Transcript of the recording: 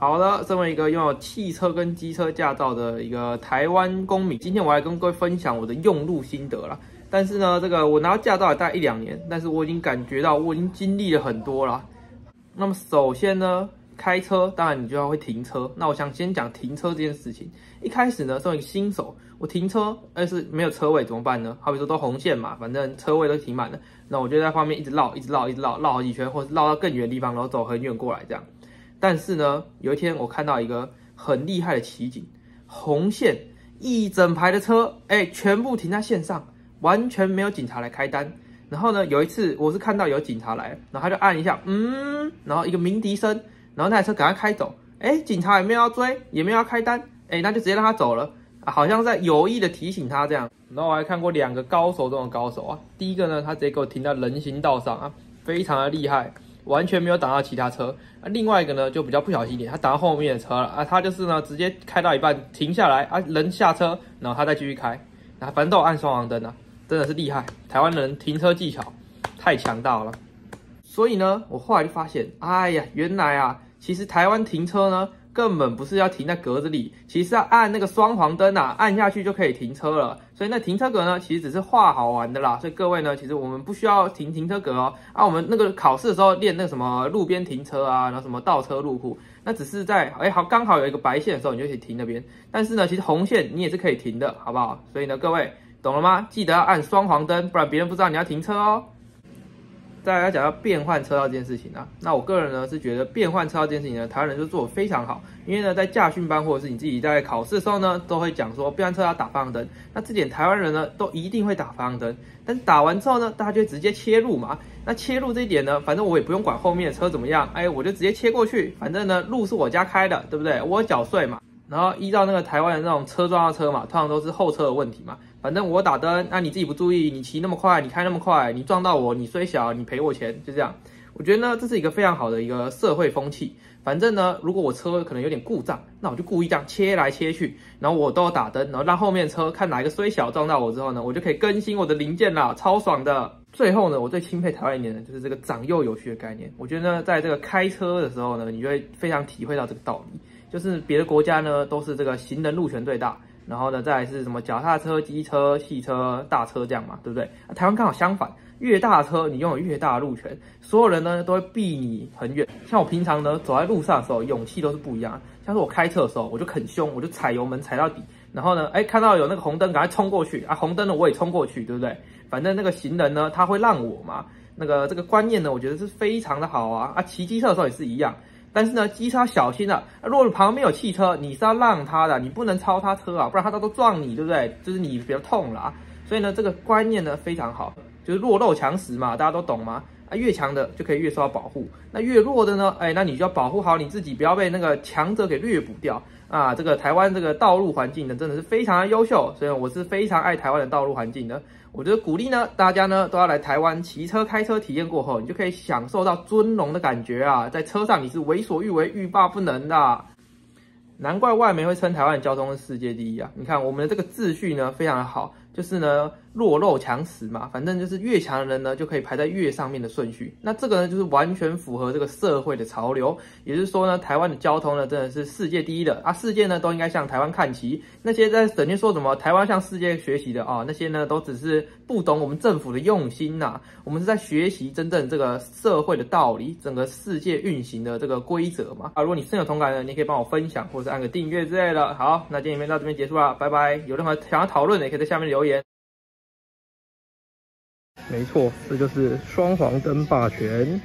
好的，身为一个拥有汽车跟机车驾照的一个台湾公民，今天我来跟各位分享我的用路心得啦。但是呢，这个我拿到驾照也大概一两年，但是我已经感觉到我已经经历了很多了。那么首先呢，开车当然你就要会停车。那我想先讲停车这件事情。一开始呢，作为一个新手，我停车但是没有车位怎么办呢？好比说都红线嘛，反正车位都停满了，那我就在旁边一直绕，一直绕，一直绕，绕好几圈，或是绕到更远的地方，然后走很远过来这样。但是呢，有一天我看到一个很厉害的奇景，红线一整排的车，哎，全部停在线上，完全没有警察来开单。然后呢，有一次我是看到有警察来，然后他就按一下，嗯，然后一个鸣笛声，然后那台车赶快开走，哎，警察也没有要追，也没有要开单，哎，那就直接让他走了，好像在有意的提醒他这样。然后我还看过两个高手中的高手啊，第一个呢，他直接给我停在人行道上啊，非常的厉害。完全没有挡到其他车。啊，另外一个呢就比较不小心一点，他挡到后面的车了。啊，他就是呢直接开到一半停下来啊，人下车，然后他再继续开，啊，反正都有按双黄灯啊，真的是厉害，台湾人停车技巧太强大了，所以呢，我后来就发现，哎呀，原来啊，其实台湾停车呢。根本不是要停在格子里，其实要按那个双黄灯啊，按下去就可以停车了。所以那停车格呢，其实只是画好玩的啦。所以各位呢，其实我们不需要停停车格哦。啊，我们那个考试的时候练那个什么路边停车啊，然后什么倒车入库，那只是在哎好刚好有一个白线的时候，你就可以停那边。但是呢，其实红线你也是可以停的，好不好？所以呢，各位懂了吗？记得要按双黄灯，不然别人不知道你要停车哦。再来讲到变换车道这件事情啊，那我个人呢是觉得变换车道这件事情呢，台湾人就做的非常好。因为呢，在驾训班或者是你自己在考试的时候呢，都会讲说变换车道打方向灯。那这点台湾人呢都一定会打方向灯，但是打完之后呢，大家就直接切入嘛。那切入这一点呢，反正我也不用管后面的车怎么样，哎，我就直接切过去。反正呢，路是我家开的，对不对？我缴税嘛。然后依照那个台湾的那种车撞到车嘛，通常都是后车的问题嘛。反正我打灯，那你自己不注意，你骑那么快，你开那么快，你撞到我，你虽小，你赔我钱，就这样。我觉得呢，这是一个非常好的一个社会风气。反正呢，如果我车可能有点故障，那我就故意这样切来切去，然后我都要打灯，然后让后面车看哪一个虽小撞到我之后呢，我就可以更新我的零件啦，超爽的。最后呢，我最钦佩台湾一点的就是这个长幼有序的概念。我觉得呢，在这个开车的时候呢，你就会非常体会到这个道理。就是别的国家呢，都是这个行人路权最大，然后呢，再是什么脚踏车、机车、汽车、大车这样嘛，对不对？台湾刚好相反，越大车你拥有越大的路权，所有人呢都会避你很远。像我平常呢走在路上的时候，勇气都是不一样。像是我开车的时候，我就很凶，我就踩油门踩到底，然后呢，哎，看到有那个红灯，赶快冲过去啊！红灯呢我也冲过去，对不对？反正那个行人呢他会让我嘛，那个这个观念呢，我觉得是非常的好啊啊！骑机车的时候也是一样。但是呢，机车小心了。如果旁边有汽车，你是要让他的，你不能超他车啊，不然他到时候撞你，对不对？就是你比较痛了啊。所以呢，这个观念呢非常好，就是弱肉强食嘛，大家都懂吗？啊，越强的就可以越受到保护，那越弱的呢？哎，那你就要保护好你自己，不要被那个强者给掠捕掉啊！这个台湾这个道路环境呢，真的是非常的优秀，所以我是非常爱台湾的道路环境的。我觉得鼓励呢，大家呢都要来台湾骑车、开车体验过后，你就可以享受到尊荣的感觉啊！在车上你是为所欲为、欲罢不能的。难怪外媒会称台湾的交通是世界第一啊！你看我们的这个秩序呢，非常的好。就是呢，弱肉强食嘛，反正就是越强的人呢，就可以排在越上面的顺序。那这个呢，就是完全符合这个社会的潮流。也就是说呢，台湾的交通呢，真的是世界第一的啊！世界呢，都应该向台湾看齐。那些在整天说什么台湾向世界学习的啊，那些呢，都只是不懂我们政府的用心呐。我们是在学习真正这个社会的道理，整个世界运行的这个规则嘛。啊，如果你深有同感呢，你可以帮我分享，或者是按个订阅之类的。好，那今天影片到这边结束了，拜拜。有任何想要讨论的，也可以在下面留没错，这就是双黄灯霸权。